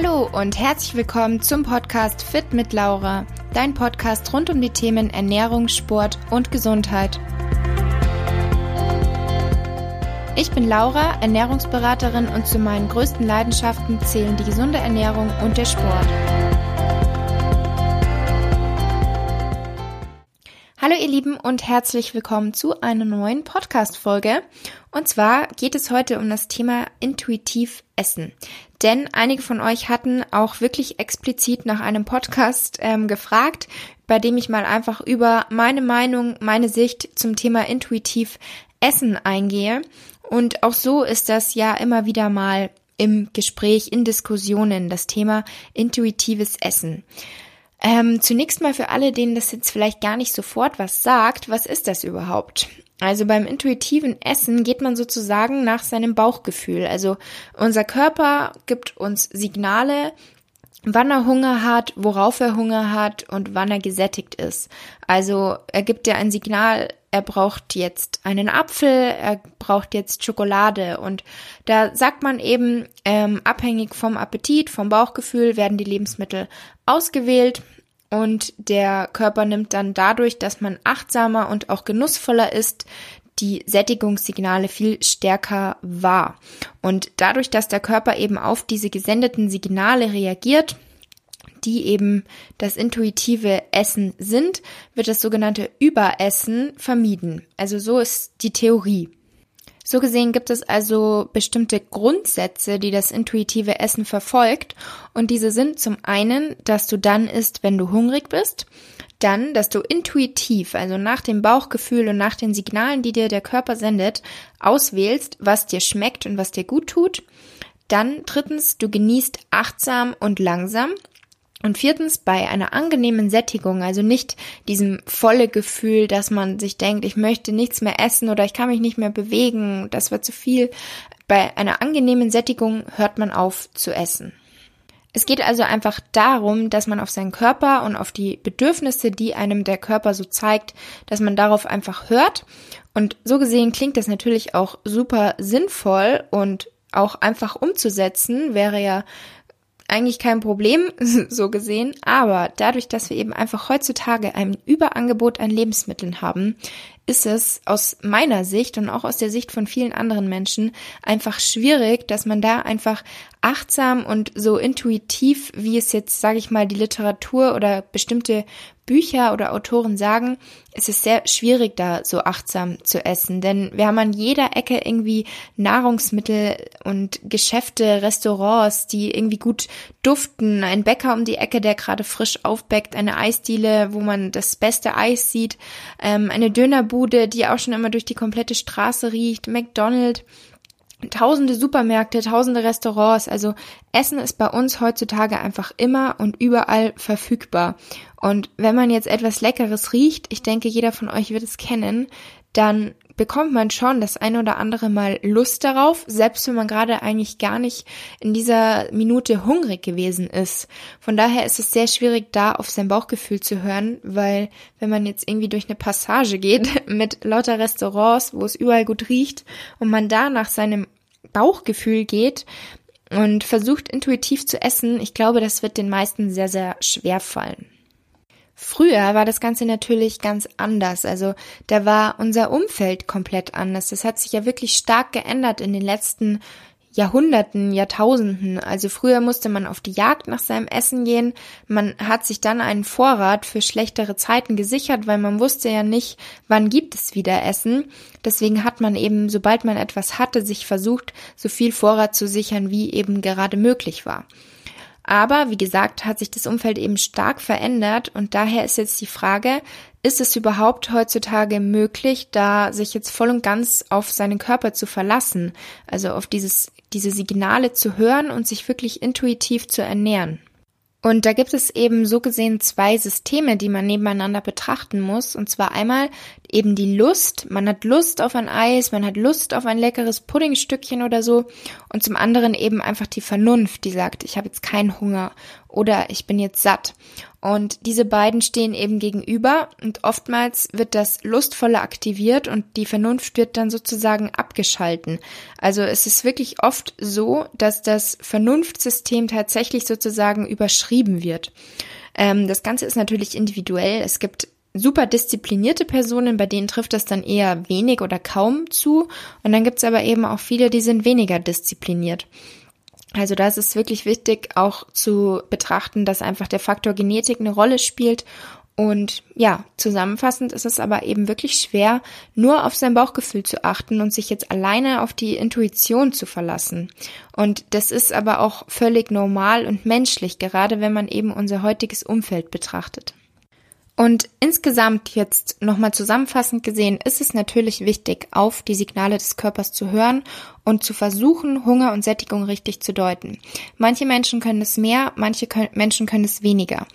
Hallo und herzlich willkommen zum Podcast Fit mit Laura, dein Podcast rund um die Themen Ernährung, Sport und Gesundheit. Ich bin Laura, Ernährungsberaterin und zu meinen größten Leidenschaften zählen die gesunde Ernährung und der Sport. Hallo ihr Lieben und herzlich willkommen zu einer neuen Podcast-Folge. Und zwar geht es heute um das Thema intuitiv Essen. Denn einige von euch hatten auch wirklich explizit nach einem Podcast ähm, gefragt, bei dem ich mal einfach über meine Meinung, meine Sicht zum Thema intuitiv Essen eingehe. Und auch so ist das ja immer wieder mal im Gespräch, in Diskussionen, das Thema intuitives Essen. Ähm, zunächst mal für alle, denen das jetzt vielleicht gar nicht sofort was sagt, was ist das überhaupt? Also beim intuitiven Essen geht man sozusagen nach seinem Bauchgefühl. Also unser Körper gibt uns Signale, wann er Hunger hat, worauf er Hunger hat und wann er gesättigt ist. Also er gibt dir ein Signal, er braucht jetzt einen Apfel, er braucht jetzt Schokolade und da sagt man eben, ähm, abhängig vom Appetit, vom Bauchgefühl werden die Lebensmittel ausgewählt und der Körper nimmt dann dadurch, dass man achtsamer und auch genussvoller ist, die Sättigungssignale viel stärker wahr. Und dadurch, dass der Körper eben auf diese gesendeten Signale reagiert, die eben das intuitive Essen sind, wird das sogenannte Überessen vermieden. Also so ist die Theorie. So gesehen gibt es also bestimmte Grundsätze, die das intuitive Essen verfolgt. Und diese sind zum einen, dass du dann isst, wenn du hungrig bist. Dann, dass du intuitiv, also nach dem Bauchgefühl und nach den Signalen, die dir der Körper sendet, auswählst, was dir schmeckt und was dir gut tut. Dann drittens, du genießt achtsam und langsam. Und viertens, bei einer angenehmen Sättigung, also nicht diesem volle Gefühl, dass man sich denkt, ich möchte nichts mehr essen oder ich kann mich nicht mehr bewegen, das war zu viel. Bei einer angenehmen Sättigung hört man auf zu essen. Es geht also einfach darum, dass man auf seinen Körper und auf die Bedürfnisse, die einem der Körper so zeigt, dass man darauf einfach hört. Und so gesehen klingt das natürlich auch super sinnvoll und auch einfach umzusetzen, wäre ja eigentlich kein Problem, so gesehen, aber dadurch, dass wir eben einfach heutzutage ein Überangebot an Lebensmitteln haben, ist es aus meiner Sicht und auch aus der Sicht von vielen anderen Menschen einfach schwierig, dass man da einfach achtsam und so intuitiv, wie es jetzt, sage ich mal, die Literatur oder bestimmte Bücher oder Autoren sagen, es ist sehr schwierig, da so achtsam zu essen. Denn wir haben an jeder Ecke irgendwie Nahrungsmittel und Geschäfte, Restaurants, die irgendwie gut duften. Ein Bäcker um die Ecke, der gerade frisch aufbäckt, eine Eisdiele, wo man das beste Eis sieht, ähm, eine Dönerbude, die auch schon immer durch die komplette Straße riecht, McDonald's tausende Supermärkte, tausende Restaurants. Also Essen ist bei uns heutzutage einfach immer und überall verfügbar. Und wenn man jetzt etwas Leckeres riecht, ich denke, jeder von euch wird es kennen, dann bekommt man schon das ein oder andere Mal Lust darauf, selbst wenn man gerade eigentlich gar nicht in dieser Minute hungrig gewesen ist. Von daher ist es sehr schwierig, da auf sein Bauchgefühl zu hören, weil wenn man jetzt irgendwie durch eine Passage geht mit lauter Restaurants, wo es überall gut riecht und man da nach seinem Bauchgefühl geht, und versucht intuitiv zu essen, ich glaube, das wird den meisten sehr, sehr schwer fallen. Früher war das Ganze natürlich ganz anders. Also da war unser Umfeld komplett anders. Das hat sich ja wirklich stark geändert in den letzten Jahrhunderten, Jahrtausenden. Also früher musste man auf die Jagd nach seinem Essen gehen. Man hat sich dann einen Vorrat für schlechtere Zeiten gesichert, weil man wusste ja nicht, wann gibt es wieder Essen. Deswegen hat man eben, sobald man etwas hatte, sich versucht, so viel Vorrat zu sichern, wie eben gerade möglich war. Aber wie gesagt, hat sich das Umfeld eben stark verändert und daher ist jetzt die Frage, ist es überhaupt heutzutage möglich, da sich jetzt voll und ganz auf seinen Körper zu verlassen, also auf dieses, diese Signale zu hören und sich wirklich intuitiv zu ernähren? Und da gibt es eben so gesehen zwei Systeme, die man nebeneinander betrachten muss. Und zwar einmal eben die Lust. Man hat Lust auf ein Eis, man hat Lust auf ein leckeres Puddingstückchen oder so. Und zum anderen eben einfach die Vernunft, die sagt, ich habe jetzt keinen Hunger oder ich bin jetzt satt. Und diese beiden stehen eben gegenüber und oftmals wird das Lustvolle aktiviert und die Vernunft wird dann sozusagen abgeschalten. Also es ist wirklich oft so, dass das Vernunftsystem tatsächlich sozusagen überschrieben wird. Ähm, das Ganze ist natürlich individuell. Es gibt super disziplinierte Personen, bei denen trifft das dann eher wenig oder kaum zu. Und dann gibt es aber eben auch viele, die sind weniger diszipliniert. Also da ist es wirklich wichtig, auch zu betrachten, dass einfach der Faktor Genetik eine Rolle spielt. Und ja, zusammenfassend ist es aber eben wirklich schwer, nur auf sein Bauchgefühl zu achten und sich jetzt alleine auf die Intuition zu verlassen. Und das ist aber auch völlig normal und menschlich, gerade wenn man eben unser heutiges Umfeld betrachtet. Und insgesamt jetzt nochmal zusammenfassend gesehen, ist es natürlich wichtig, auf die Signale des Körpers zu hören und zu versuchen, Hunger und Sättigung richtig zu deuten. Manche Menschen können es mehr, manche können, Menschen können es weniger.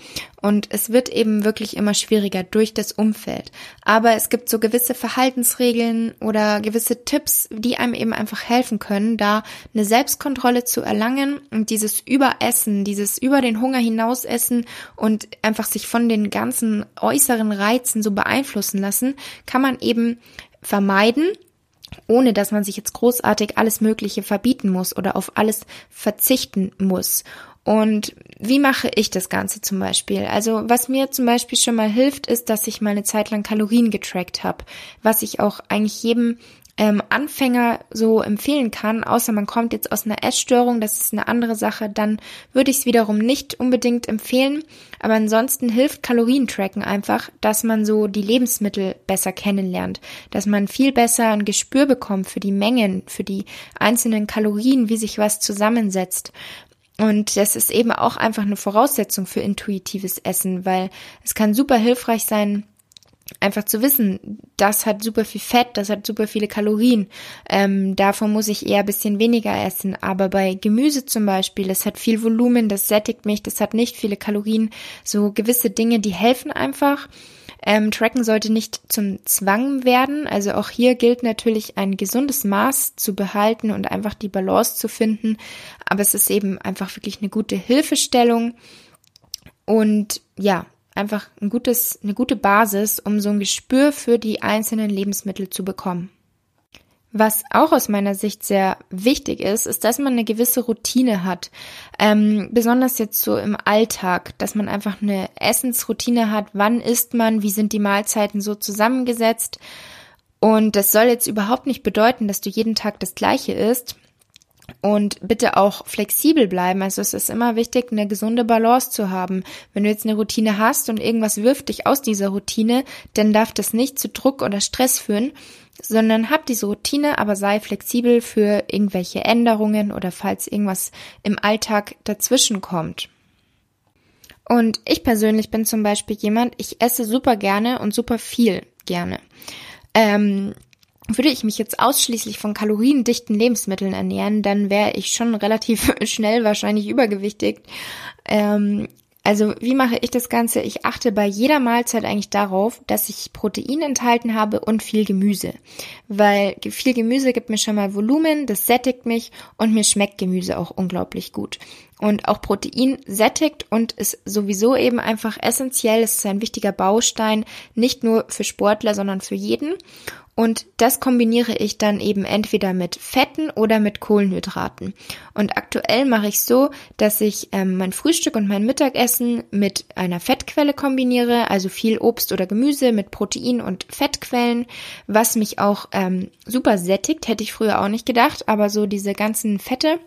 Und es wird eben wirklich immer schwieriger durch das Umfeld. Aber es gibt so gewisse Verhaltensregeln oder gewisse Tipps, die einem eben einfach helfen können, da eine Selbstkontrolle zu erlangen und dieses Überessen, dieses über den Hunger hinausessen und einfach sich von den ganzen äußeren Reizen so beeinflussen lassen, kann man eben vermeiden ohne dass man sich jetzt großartig alles Mögliche verbieten muss oder auf alles verzichten muss. Und wie mache ich das Ganze zum Beispiel? Also was mir zum Beispiel schon mal hilft, ist, dass ich mal eine Zeit lang Kalorien getrackt habe, was ich auch eigentlich jedem ähm, Anfänger so empfehlen kann, außer man kommt jetzt aus einer Essstörung, das ist eine andere Sache, dann würde ich es wiederum nicht unbedingt empfehlen. Aber ansonsten hilft Kalorientracken einfach, dass man so die Lebensmittel besser kennenlernt, dass man viel besser ein Gespür bekommt für die Mengen, für die einzelnen Kalorien, wie sich was zusammensetzt. Und das ist eben auch einfach eine Voraussetzung für intuitives Essen, weil es kann super hilfreich sein, einfach zu wissen, das hat super viel Fett, das hat super viele Kalorien. Ähm, davon muss ich eher ein bisschen weniger essen. Aber bei Gemüse zum Beispiel, das hat viel Volumen, das sättigt mich, das hat nicht viele Kalorien. So gewisse Dinge, die helfen einfach. Ähm, Tracken sollte nicht zum Zwang werden. Also auch hier gilt natürlich ein gesundes Maß zu behalten und einfach die Balance zu finden. Aber es ist eben einfach wirklich eine gute Hilfestellung. Und ja, einfach ein gutes, eine gute Basis, um so ein Gespür für die einzelnen Lebensmittel zu bekommen. Was auch aus meiner Sicht sehr wichtig ist, ist, dass man eine gewisse Routine hat. Ähm, besonders jetzt so im Alltag, dass man einfach eine Essensroutine hat. Wann isst man? Wie sind die Mahlzeiten so zusammengesetzt? Und das soll jetzt überhaupt nicht bedeuten, dass du jeden Tag das Gleiche isst. Und bitte auch flexibel bleiben. Also es ist immer wichtig, eine gesunde Balance zu haben. Wenn du jetzt eine Routine hast und irgendwas wirft dich aus dieser Routine, dann darf das nicht zu Druck oder Stress führen, sondern hab diese Routine, aber sei flexibel für irgendwelche Änderungen oder falls irgendwas im Alltag dazwischen kommt. Und ich persönlich bin zum Beispiel jemand, ich esse super gerne und super viel gerne. Ähm, würde ich mich jetzt ausschließlich von kaloriendichten Lebensmitteln ernähren, dann wäre ich schon relativ schnell wahrscheinlich übergewichtig. Ähm, also wie mache ich das Ganze? Ich achte bei jeder Mahlzeit eigentlich darauf, dass ich Protein enthalten habe und viel Gemüse. Weil viel Gemüse gibt mir schon mal Volumen, das sättigt mich und mir schmeckt Gemüse auch unglaublich gut. Und auch Protein sättigt und ist sowieso eben einfach essentiell. Es ist ein wichtiger Baustein, nicht nur für Sportler, sondern für jeden. Und das kombiniere ich dann eben entweder mit Fetten oder mit Kohlenhydraten. Und aktuell mache ich so, dass ich ähm, mein Frühstück und mein Mittagessen mit einer Fettquelle kombiniere, also viel Obst oder Gemüse mit Protein und Fettquellen, was mich auch ähm, super sättigt, hätte ich früher auch nicht gedacht, aber so diese ganzen Fette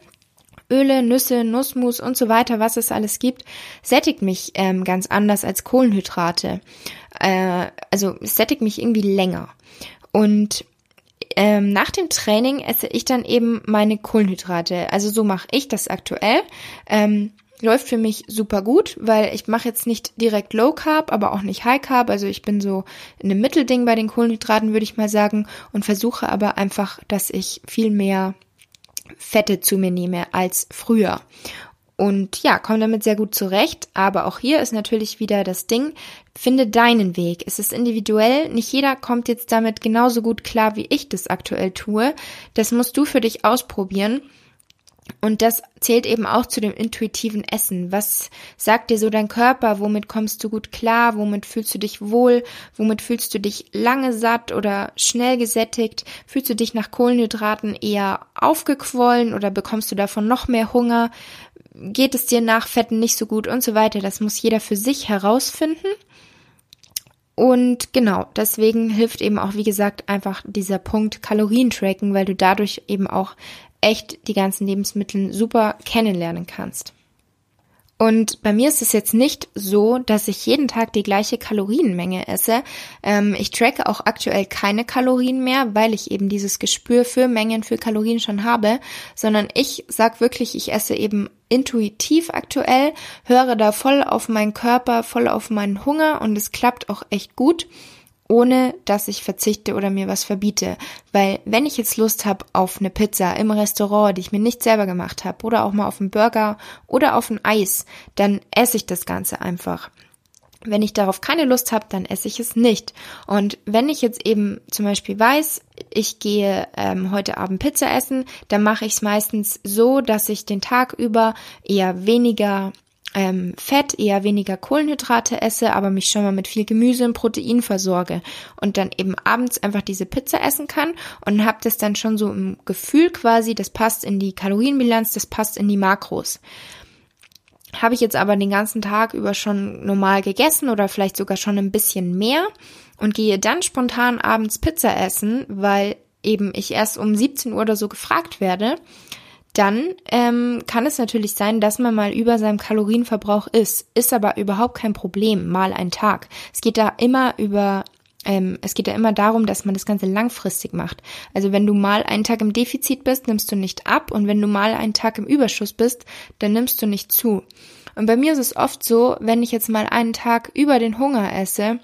Öle, Nüsse, Nussmus und so weiter, was es alles gibt, sättigt mich ähm, ganz anders als Kohlenhydrate. Äh, also sättigt mich irgendwie länger. Und ähm, nach dem Training esse ich dann eben meine Kohlenhydrate. Also so mache ich das aktuell. Ähm, läuft für mich super gut, weil ich mache jetzt nicht direkt Low Carb, aber auch nicht High Carb. Also ich bin so in einem Mittelding bei den Kohlenhydraten, würde ich mal sagen, und versuche aber einfach, dass ich viel mehr Fette zu mir nehme als früher. Und ja, komme damit sehr gut zurecht. Aber auch hier ist natürlich wieder das Ding, finde deinen Weg. Es ist individuell. Nicht jeder kommt jetzt damit genauso gut klar, wie ich das aktuell tue. Das musst du für dich ausprobieren. Und das zählt eben auch zu dem intuitiven Essen. Was sagt dir so dein Körper? Womit kommst du gut klar? Womit fühlst du dich wohl? Womit fühlst du dich lange satt oder schnell gesättigt? Fühlst du dich nach Kohlenhydraten eher aufgequollen oder bekommst du davon noch mehr Hunger? Geht es dir nach Fetten nicht so gut und so weiter? Das muss jeder für sich herausfinden. Und genau, deswegen hilft eben auch, wie gesagt, einfach dieser Punkt Kalorien-Tracken, weil du dadurch eben auch echt die ganzen Lebensmittel super kennenlernen kannst. Und bei mir ist es jetzt nicht so, dass ich jeden Tag die gleiche Kalorienmenge esse. Ähm, ich tracke auch aktuell keine Kalorien mehr, weil ich eben dieses Gespür für Mengen, für Kalorien schon habe, sondern ich sag wirklich, ich esse eben intuitiv aktuell, höre da voll auf meinen Körper, voll auf meinen Hunger und es klappt auch echt gut ohne dass ich verzichte oder mir was verbiete. Weil wenn ich jetzt Lust habe auf eine Pizza im Restaurant, die ich mir nicht selber gemacht habe, oder auch mal auf einen Burger oder auf ein Eis, dann esse ich das Ganze einfach. Wenn ich darauf keine Lust habe, dann esse ich es nicht. Und wenn ich jetzt eben zum Beispiel weiß, ich gehe ähm, heute Abend Pizza essen, dann mache ich es meistens so, dass ich den Tag über eher weniger ähm, Fett, eher weniger Kohlenhydrate esse, aber mich schon mal mit viel Gemüse und Protein versorge und dann eben abends einfach diese Pizza essen kann und habe das dann schon so im Gefühl quasi, das passt in die Kalorienbilanz, das passt in die Makros. Habe ich jetzt aber den ganzen Tag über schon normal gegessen oder vielleicht sogar schon ein bisschen mehr und gehe dann spontan abends Pizza essen, weil eben ich erst um 17 Uhr oder so gefragt werde, dann ähm, kann es natürlich sein, dass man mal über seinem Kalorienverbrauch ist. Ist aber überhaupt kein Problem, mal ein Tag. Es geht da immer über ähm, es geht ja immer darum, dass man das Ganze langfristig macht. Also wenn du mal einen Tag im Defizit bist, nimmst du nicht ab und wenn du mal einen Tag im Überschuss bist, dann nimmst du nicht zu. Und bei mir ist es oft so, wenn ich jetzt mal einen Tag über den Hunger esse,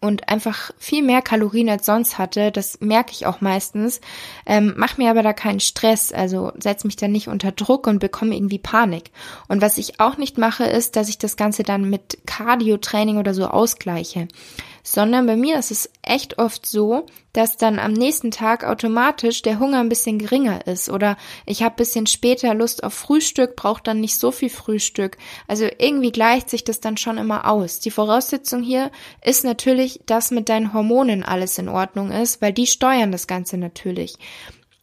und einfach viel mehr Kalorien als sonst hatte. Das merke ich auch meistens. Ähm, mach mir aber da keinen Stress, also setz mich da nicht unter Druck und bekomme irgendwie Panik. Und was ich auch nicht mache, ist, dass ich das Ganze dann mit Cardio-Training oder so ausgleiche sondern bei mir ist es echt oft so, dass dann am nächsten Tag automatisch der Hunger ein bisschen geringer ist oder ich habe bisschen später Lust auf Frühstück, brauche dann nicht so viel Frühstück. Also irgendwie gleicht sich das dann schon immer aus. Die Voraussetzung hier ist natürlich, dass mit deinen Hormonen alles in Ordnung ist, weil die steuern das Ganze natürlich.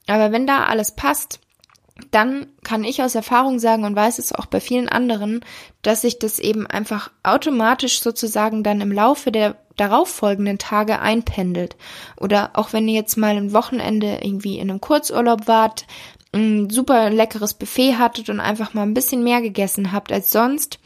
Aber wenn da alles passt, dann kann ich aus Erfahrung sagen und weiß es auch bei vielen anderen, dass sich das eben einfach automatisch sozusagen dann im Laufe der darauffolgenden Tage einpendelt. Oder auch wenn ihr jetzt mal ein Wochenende irgendwie in einem Kurzurlaub wart, ein super leckeres Buffet hattet und einfach mal ein bisschen mehr gegessen habt als sonst,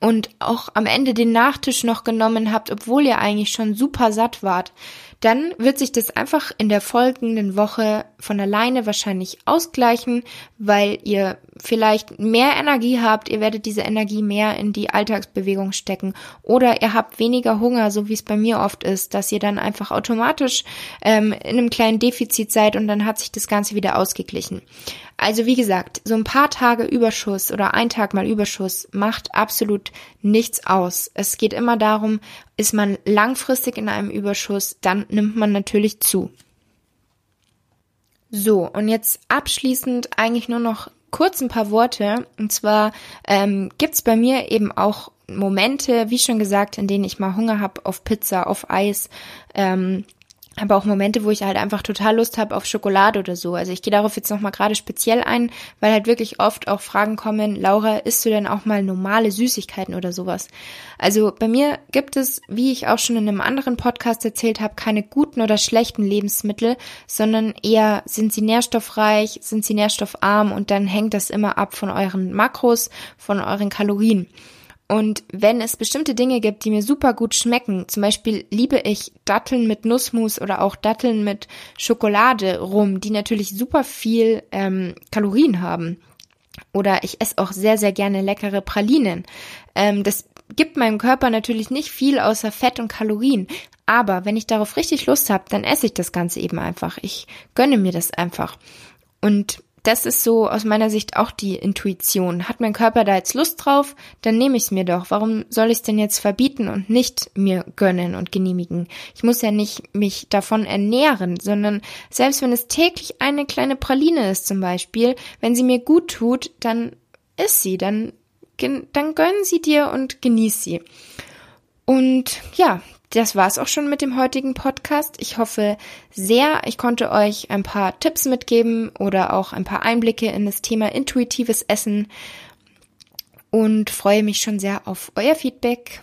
und auch am Ende den Nachtisch noch genommen habt, obwohl ihr eigentlich schon super satt wart, dann wird sich das einfach in der folgenden Woche von alleine wahrscheinlich ausgleichen, weil ihr vielleicht mehr Energie habt, ihr werdet diese Energie mehr in die Alltagsbewegung stecken oder ihr habt weniger Hunger, so wie es bei mir oft ist, dass ihr dann einfach automatisch ähm, in einem kleinen Defizit seid und dann hat sich das Ganze wieder ausgeglichen. Also wie gesagt, so ein paar Tage Überschuss oder ein Tag mal Überschuss macht absolut nichts aus. Es geht immer darum, ist man langfristig in einem Überschuss, dann nimmt man natürlich zu. So, und jetzt abschließend eigentlich nur noch kurz ein paar Worte. Und zwar ähm, gibt's bei mir eben auch Momente, wie schon gesagt, in denen ich mal Hunger habe auf Pizza, auf Eis. Ähm, aber auch Momente, wo ich halt einfach total Lust habe auf Schokolade oder so. Also ich gehe darauf jetzt nochmal gerade speziell ein, weil halt wirklich oft auch Fragen kommen, Laura, isst du denn auch mal normale Süßigkeiten oder sowas? Also bei mir gibt es, wie ich auch schon in einem anderen Podcast erzählt habe, keine guten oder schlechten Lebensmittel, sondern eher sind sie nährstoffreich, sind sie nährstoffarm und dann hängt das immer ab von euren Makros, von euren Kalorien. Und wenn es bestimmte Dinge gibt, die mir super gut schmecken, zum Beispiel liebe ich Datteln mit Nussmus oder auch Datteln mit Schokolade rum, die natürlich super viel ähm, Kalorien haben. Oder ich esse auch sehr, sehr gerne leckere Pralinen. Ähm, das gibt meinem Körper natürlich nicht viel außer Fett und Kalorien. Aber wenn ich darauf richtig Lust habe, dann esse ich das Ganze eben einfach. Ich gönne mir das einfach. Und das ist so aus meiner Sicht auch die Intuition. Hat mein Körper da jetzt Lust drauf, dann nehme ich es mir doch. Warum soll ich es denn jetzt verbieten und nicht mir gönnen und genehmigen? Ich muss ja nicht mich davon ernähren, sondern selbst wenn es täglich eine kleine Praline ist zum Beispiel, wenn sie mir gut tut, dann ist sie, dann, dann gönnen sie dir und genieß sie. Und ja, das war's auch schon mit dem heutigen Podcast. Ich hoffe sehr, ich konnte euch ein paar Tipps mitgeben oder auch ein paar Einblicke in das Thema intuitives Essen und freue mich schon sehr auf euer Feedback.